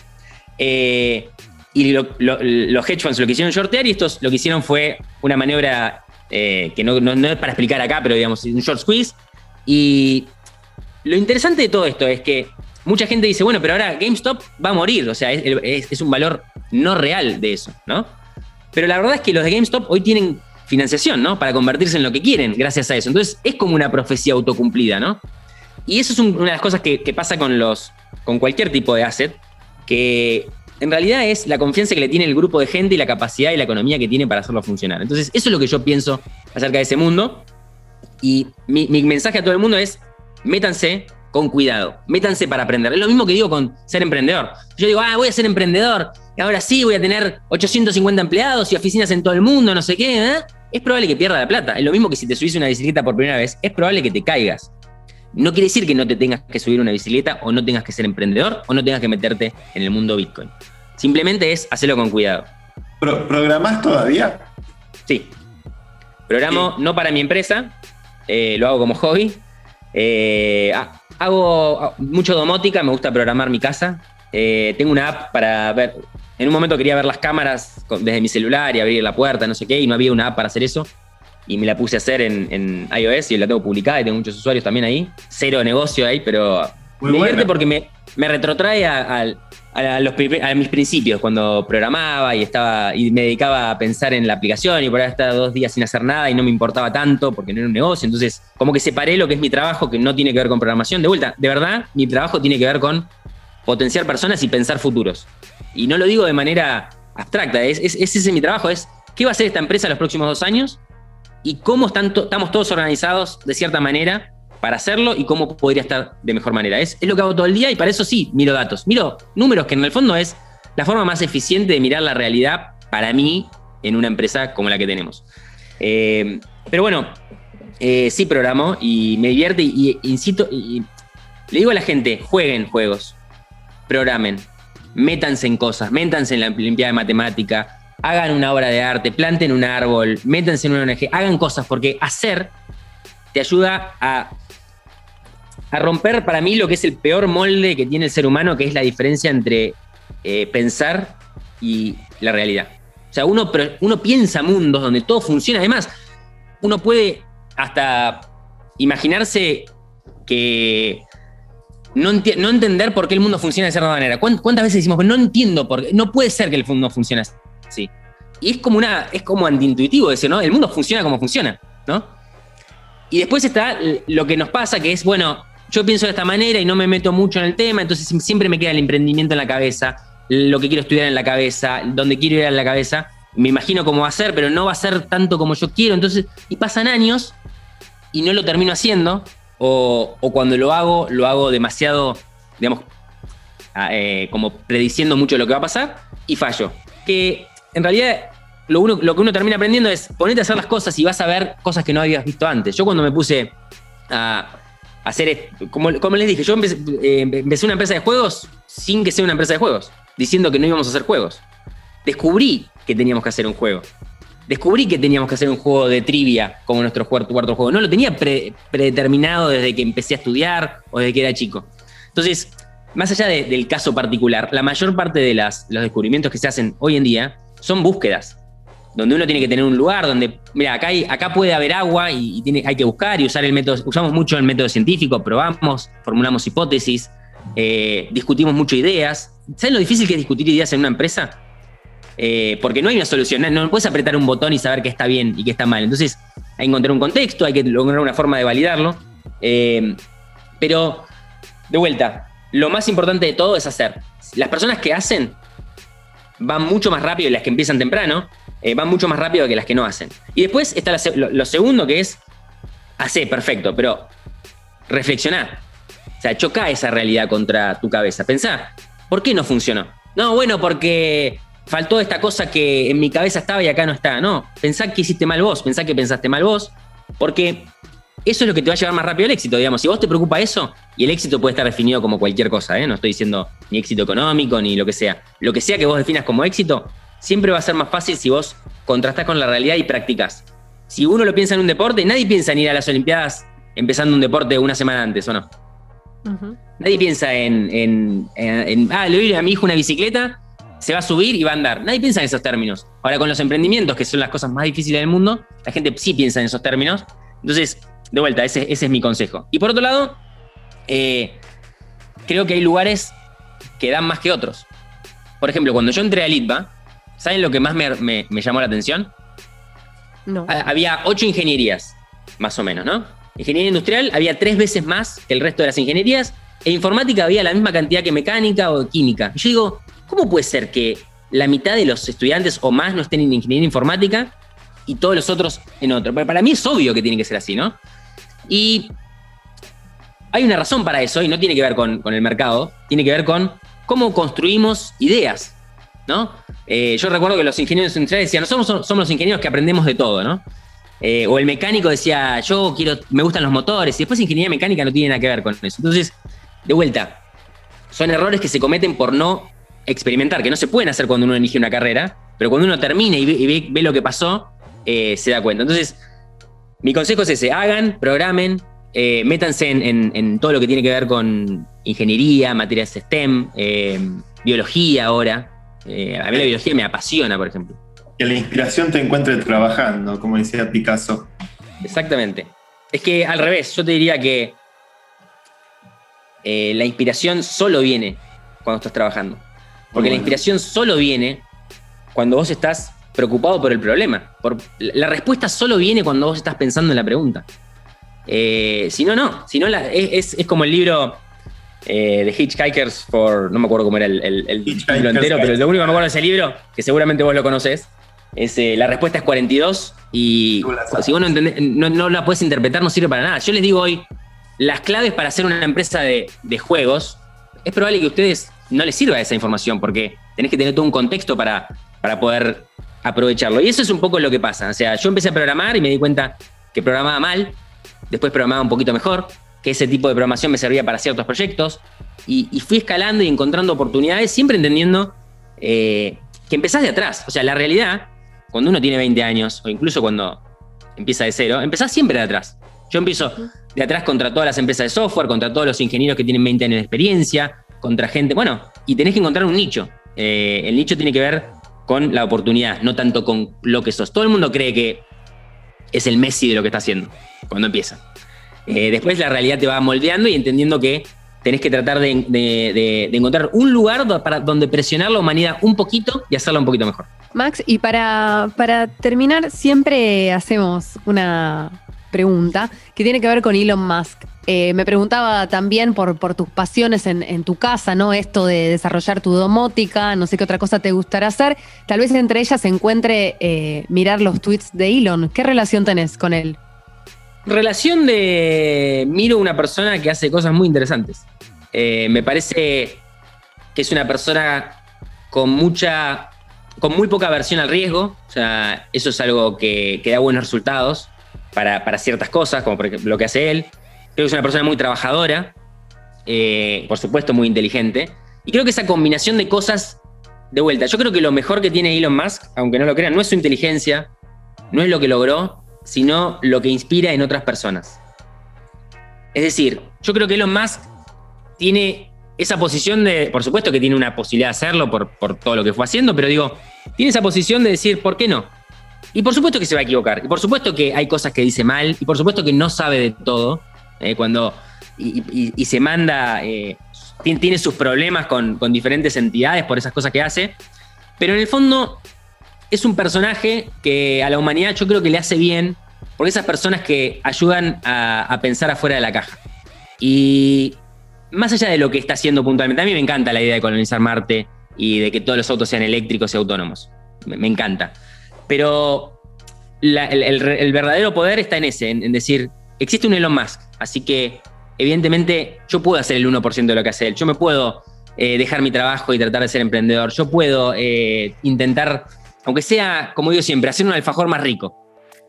Speaker 5: Eh, y lo, lo, los hedge funds lo que hicieron shortear y estos lo que hicieron fue una maniobra eh, que no, es para explicar acá, pero digamos, un short squeeze. Y lo interesante de todo esto es que mucha gente dice, bueno, pero ahora GameStop va a morir, o sea, es un valor no real de eso, ¿no? Pero la verdad es que los de GameStop hoy tienen financiación, ¿no? Para convertirse en lo que quieren gracias a eso. Entonces es como una profecía autocumplida, ¿no? Y eso es un, una de las cosas que, pasa con, los, con cualquier tipo de asset, que en realidad es la confianza que le tiene el grupo de gente y la capacidad y la economía que tiene para hacerlo funcionar. Entonces eso es lo que yo pienso acerca de ese mundo. Y mi, mi mensaje a todo el mundo es, métanse con cuidado, métanse para aprender. Es lo mismo que digo con ser emprendedor. Yo digo, ah, voy a ser emprendedor, ahora sí voy a tener 850 empleados y oficinas en todo el mundo, no sé qué, ¿eh? es probable que pierda la plata. Es lo mismo que si te subís una bicicleta por primera vez, es probable que te caigas. No quiere decir que no te tengas que subir una bicicleta o no tengas que ser emprendedor o no tengas que meterte en el mundo Bitcoin. Simplemente es hacerlo con cuidado.
Speaker 6: ¿Pro ¿Programás todavía?
Speaker 5: Sí. Programo sí. no para mi empresa, eh, lo hago como hobby. Eh, hago mucho domótica, me gusta programar mi casa. Eh, tengo una app para ver. En un momento quería ver las cámaras desde mi celular y abrir la puerta, no sé qué, y no había una app para hacer eso. Y me la puse a hacer en, en iOS y la tengo publicada y tengo muchos usuarios también ahí. Cero negocio ahí, pero Muy me divierte porque me, me retrotrae a, a, a, los, a, mis principios cuando programaba y estaba y me dedicaba a pensar en la aplicación y por ahí estaba dos días sin hacer nada y no me importaba tanto porque no era un negocio. Entonces, como que separé lo que es mi trabajo, que no tiene que ver con programación. De vuelta, de verdad, mi trabajo tiene que ver con potenciar personas y pensar futuros. Y no lo digo de manera abstracta, es, es, ese es mi trabajo, es qué va a hacer esta empresa en los próximos dos años y cómo están to estamos todos organizados de cierta manera para hacerlo y cómo podría estar de mejor manera. Es, es, lo que hago todo el día y para eso sí, miro datos. Miro números que en el fondo es la forma más eficiente de mirar la realidad para mí en una empresa como la que tenemos. Eh, pero bueno, eh, sí programo y me divierte y, y incito y le digo a la gente, jueguen juegos, programen, métanse en cosas, métanse en la limpieza de matemática, hagan una obra de arte, planten un árbol, métanse en una ONG, hagan cosas, porque hacer te ayuda a, romper para mí lo que es el peor molde que tiene el ser humano, que es la diferencia entre eh, pensar y la realidad. O sea, uno piensa mundos donde todo funciona. Además, uno puede hasta imaginarse que no, entender por qué el mundo funciona de cierta manera. ¿Cuántas veces decimos, no entiendo por qué? No puede ser que el mundo funcione así. Y es como una, es como antiintuitivo decir, ¿no? El mundo funciona como funciona, ¿no? Y después está lo que nos pasa, que es, bueno, yo pienso de esta manera y no me meto mucho en el tema, entonces siempre me queda el emprendimiento en la cabeza, lo que quiero estudiar en la cabeza, donde quiero ir en la cabeza. Me imagino cómo va a ser, pero no va a ser tanto como yo quiero. Entonces, y pasan años y no lo termino haciendo o, cuando lo hago, lo hago demasiado, digamos, eh, como prediciendo mucho lo que va a pasar y fallo. Que en realidad lo, uno, lo, que uno termina aprendiendo es ponerte a hacer las cosas y vas a ver cosas que no habías visto antes. Yo cuando me puse a hacer, como, como les dije, yo eh, empecé una empresa de juegos sin que sea una empresa de juegos, diciendo que no íbamos a hacer juegos. Descubrí que teníamos que hacer un juego descubrí que teníamos que hacer un juego de trivia como nuestro cuarto, juego. No lo tenía pre, predeterminado desde que empecé a estudiar o desde que era chico. Entonces, más allá de, del caso particular, la mayor parte de los descubrimientos que se hacen hoy en día son búsquedas, donde uno tiene que tener un lugar donde, mira, acá, puede haber agua y, hay que buscar y usar el método, usamos mucho el método científico, probamos, formulamos hipótesis, eh, discutimos mucho ideas. ¿Saben lo difícil que es discutir ideas en una empresa? Eh, porque no hay una solución, no, puedes apretar un botón y saber qué está bien y qué está mal. Entonces hay que encontrar un contexto, hay que lograr una forma de validarlo. Eh, pero, de vuelta, lo más importante de todo es hacer. Las personas que hacen van mucho más rápido y las que empiezan temprano, eh, van mucho más rápido que las que no hacen. Y después está lo, segundo que es Hacé, perfecto, pero reflexioná. O sea, choca esa realidad contra tu cabeza. Pensá, ¿por qué no funcionó? No, bueno, porque faltó esta cosa que en mi cabeza estaba y acá no está. No, pensá que hiciste mal vos, pensá que pensaste mal vos, porque eso es lo que te va a llevar más rápido al éxito, digamos. Si vos te preocupa eso, y el éxito puede estar definido como cualquier cosa, ¿eh? no estoy diciendo ni éxito económico ni lo que sea. Lo que sea que vos definas como éxito, siempre va a ser más fácil si vos contrastás con la realidad y practicás. Si uno lo piensa en un deporte, nadie piensa en ir a las Olimpiadas empezando un deporte una semana antes, ¿o no? Nadie piensa en, en, en, ah, le doy a mi hijo una bicicleta, se va a subir y va a andar. Nadie piensa en esos términos. Ahora, con los emprendimientos, que son las cosas más difíciles del mundo, la gente sí piensa en esos términos. Entonces, de vuelta, ese, ese es mi consejo. Y por otro lado, eh, creo que hay lugares que dan más que otros. Por ejemplo, cuando yo entré a Litva, ¿saben lo que más me, llamó la atención?
Speaker 2: No.
Speaker 5: Había ocho ingenierías, más o menos, ¿no? Ingeniería industrial había tres veces más que el resto de las ingenierías, e informática había la misma cantidad que mecánica o química. Y yo digo, ¿cómo puede ser que la mitad de los estudiantes o más no estén en ingeniería informática y todos los otros en otro? Para mí es obvio que tiene que ser así, ¿no? Y hay una razón para eso y no tiene que ver con, el mercado, tiene que ver con cómo construimos ideas, ¿no? Eh, yo recuerdo que los ingenieros industriales decían, somos, somos los ingenieros que aprendemos de todo, ¿no? Eh, o el mecánico decía, yo quiero, me gustan los motores, y después ingeniería mecánica no tiene nada que ver con eso. Entonces, de vuelta, son errores que se cometen por no experimentar, que no se pueden hacer cuando uno elige una carrera, pero cuando uno termina y ve, lo que pasó, eh, se da cuenta. Entonces, mi consejo es ese, hagan, programen, eh, métanse en, todo lo que tiene que ver con ingeniería, materias STEM, eh, biología ahora. A mí la biología me apasiona, por ejemplo.
Speaker 6: Que la inspiración te encuentre trabajando, como decía Picasso.
Speaker 5: Exactamente. Es que al revés, yo te diría que la inspiración solo viene cuando estás trabajando. Porque la inspiración solo viene cuando vos estás preocupado por el problema. Por, la respuesta solo viene cuando vos estás pensando en la pregunta. Eh, si no, no. Si no, es, como el libro eh, de Hitchhikers for. No me acuerdo cómo era el, libro entero, pero lo único que me acuerdo de ese libro, que seguramente vos lo conocés, es eh, la respuesta es 42. Y si vos no, la puedes interpretar, no sirve para nada. Yo les digo hoy, las claves para hacer una empresa de, juegos, es probable que ustedes no les sirva esa información, porque tenés que tener todo un contexto para, para poder aprovecharlo. Y eso es un poco lo que pasa. O sea, yo empecé a programar y me di cuenta que programaba mal, después programaba un poquito mejor, que ese tipo de programación me servía para ciertos proyectos, y, fui escalando y encontrando oportunidades, siempre entendiendo eh, que empezás de atrás. O sea, la realidad, cuando uno tiene 20 años, o incluso cuando empieza de cero, empezás siempre de atrás. Yo empiezo de atrás contra todas las empresas de software, contra todos los ingenieros que tienen 20 años de experiencia, contra gente, bueno, y tenés que encontrar un nicho. Eh, el nicho tiene que ver con la oportunidad, no tanto con lo que sos. Todo el mundo cree que es el Messi de lo que está haciendo cuando empieza. Eh, después la realidad te va moldeando y entendiendo que tenés que tratar de, encontrar un lugar para, donde presionar la humanidad un poquito y hacerla un poquito mejor.
Speaker 2: Max, y para, para terminar, siempre hacemos una pregunta que tiene que ver con Elon Musk. Eh, me preguntaba también por, tus pasiones en, tu casa, ¿no? Esto de desarrollar tu domótica, no sé qué otra cosa te gustará hacer. Tal vez entre ellas se encuentre eh, mirar los tweets de Elon. ¿Qué relación tenés con él?
Speaker 5: Relación de. Miro una persona que hace cosas muy interesantes. Eh, me parece que es una persona con mucha. con muy poca aversión al riesgo. O sea, eso es algo que da buenos resultados para, para ciertas cosas, como lo que hace él. Creo que es una persona muy trabajadora, eh, por supuesto muy inteligente. Y creo que esa combinación de cosas, de vuelta, yo creo que lo mejor que tiene Elon Musk, aunque no lo crean, no es su inteligencia, no es lo que logró, sino lo que inspira en otras personas. Es decir, yo creo que Elon Musk tiene esa posición de, por supuesto que tiene una posibilidad de hacerlo por, por todo lo que fue haciendo, pero digo, tiene esa posición de decir, ¿por qué no? Y por supuesto que se va a equivocar, y por supuesto que hay cosas que dice mal, y por supuesto que no sabe de todo, eh, cuando y, se manda, eh, tiene, sus problemas con, diferentes entidades por esas cosas que hace, pero en el fondo es un personaje que a la humanidad yo creo que le hace bien, porque esas personas que ayudan a, pensar afuera de la caja. Y más allá de lo que está haciendo puntualmente, a mí me encanta la idea de colonizar Marte y de que todos los autos sean eléctricos y autónomos. Me, encanta. Pero el, verdadero poder está en ese, en decir, existe un Elon Musk, así que evidentemente yo puedo hacer el 1% de lo que hace él. Yo me puedo eh, dejar mi trabajo y tratar de ser emprendedor. Yo puedo eh, intentar, aunque sea, como digo siempre, hacer un alfajor más rico.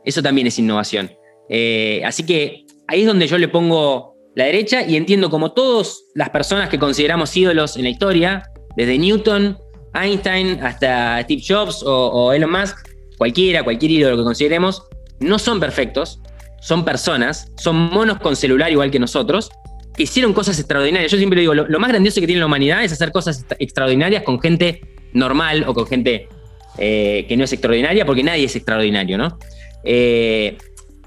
Speaker 5: Eso también es innovación. Eh, así que ahí es donde yo le pongo la derecha y entiendo como todas las personas que consideramos ídolos en la historia, desde Newton, Einstein hasta Steve Jobs o, o Elon Musk, cualquiera, cualquier ídolo que consideremos, no son perfectos, son personas, son monos con celular igual que nosotros, que hicieron cosas extraordinarias. Yo siempre digo, lo, más grandioso que tiene la humanidad es hacer cosas extraordinarias con gente normal o con gente eh, que no es extraordinaria, porque nadie es extraordinario, ¿no? Eh,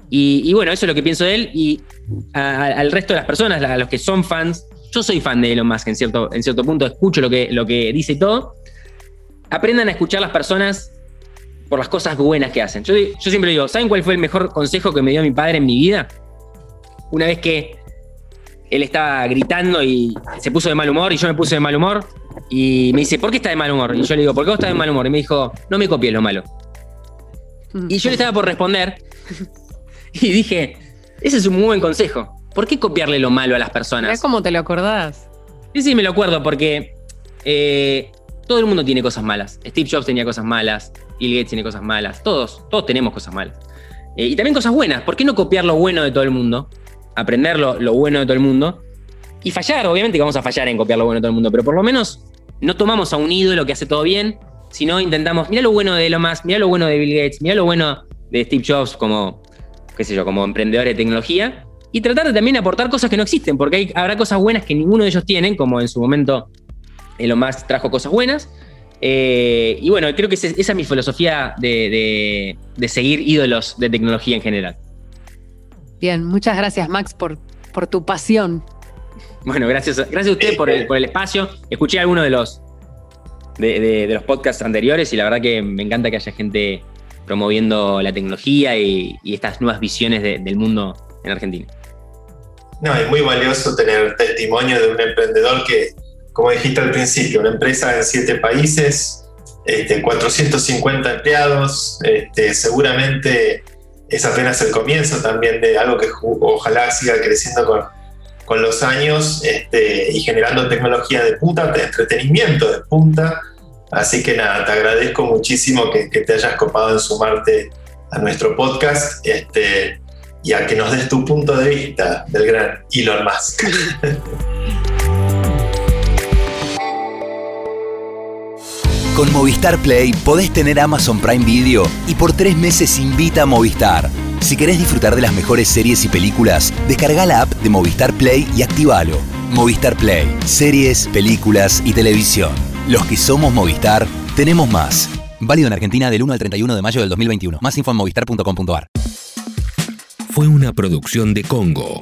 Speaker 5: y, bueno, eso es lo que pienso de él. Y al resto de las personas, a los que son fans, yo soy fan de Elon Musk en cierto, en cierto punto, escucho lo que, lo que dice y todo. Aprendan a escuchar las personas por las cosas buenas que hacen. Yo, yo siempre digo, ¿saben cuál fue el mejor consejo que me dio mi padre en mi vida? Una vez que él estaba gritando y se puso de mal humor y yo me puse de mal humor y me dice, ¿por qué está de mal humor? Y yo le digo, ¿por qué vos estás de mal humor? Y me dijo, no me copies lo malo. Y yo le estaba por responder [laughs] y dije, ese es un muy buen consejo. ¿Por qué copiarle lo malo a las personas?
Speaker 2: Es como te lo acordás.
Speaker 5: Sí, sí, me lo acuerdo porque eh, todo el mundo tiene cosas malas. Steve Jobs tenía cosas malas, Bill Gates tiene cosas malas, todos, todos tenemos cosas malas. Eh, y también cosas buenas. ¿Por qué no copiar lo bueno de todo el mundo? Aprender lo, lo, bueno de todo el mundo. Y fallar, obviamente que vamos a fallar en copiar lo bueno de todo el mundo, pero por lo menos no tomamos a un ídolo que hace todo bien, sino intentamos, mira lo bueno de Elon Musk, mira lo bueno de Bill Gates, mira lo bueno de Steve Jobs como, qué sé yo, como emprendedor de tecnología, y tratar de también aportar cosas que no existen, porque hay, habrá cosas buenas que ninguno de ellos tienen, como en su momento Elon Musk trajo cosas buenas. Eh, y bueno, creo que esa es mi filosofía de, de, seguir ídolos de tecnología en general.
Speaker 2: Bien, muchas gracias Max por, por tu pasión.
Speaker 5: Bueno, gracias, gracias a usted por el, por el espacio. Escuché algunos de los, de, de, los podcasts anteriores y la verdad que me encanta que haya gente promoviendo la tecnología y, y estas nuevas visiones de, del mundo en Argentina.
Speaker 6: No, es muy valioso tener testimonio de un emprendedor que, como dijiste al principio, una empresa en siete países, este, 450 empleados, este, seguramente es apenas el comienzo también de algo que ojalá siga creciendo con, con los años este, y generando tecnología de punta, de entretenimiento de punta. Así que nada, te agradezco muchísimo que, que te hayas copado en sumarte a nuestro podcast. Este, y a que nos des tu punto de vista del gran Elon Musk. [laughs]
Speaker 7: Con Movistar Play podés tener Amazon Prime Video y por tres meses invita a Movistar. Si querés disfrutar de las mejores series y películas, descarga la app de Movistar Play y activalo. Movistar Play, series, películas y televisión. Los que somos Movistar, tenemos más. Válido en Argentina del 1 al 31 de mayo del 2021. Más info en movistar.com.ar
Speaker 1: fue una producción de Congo.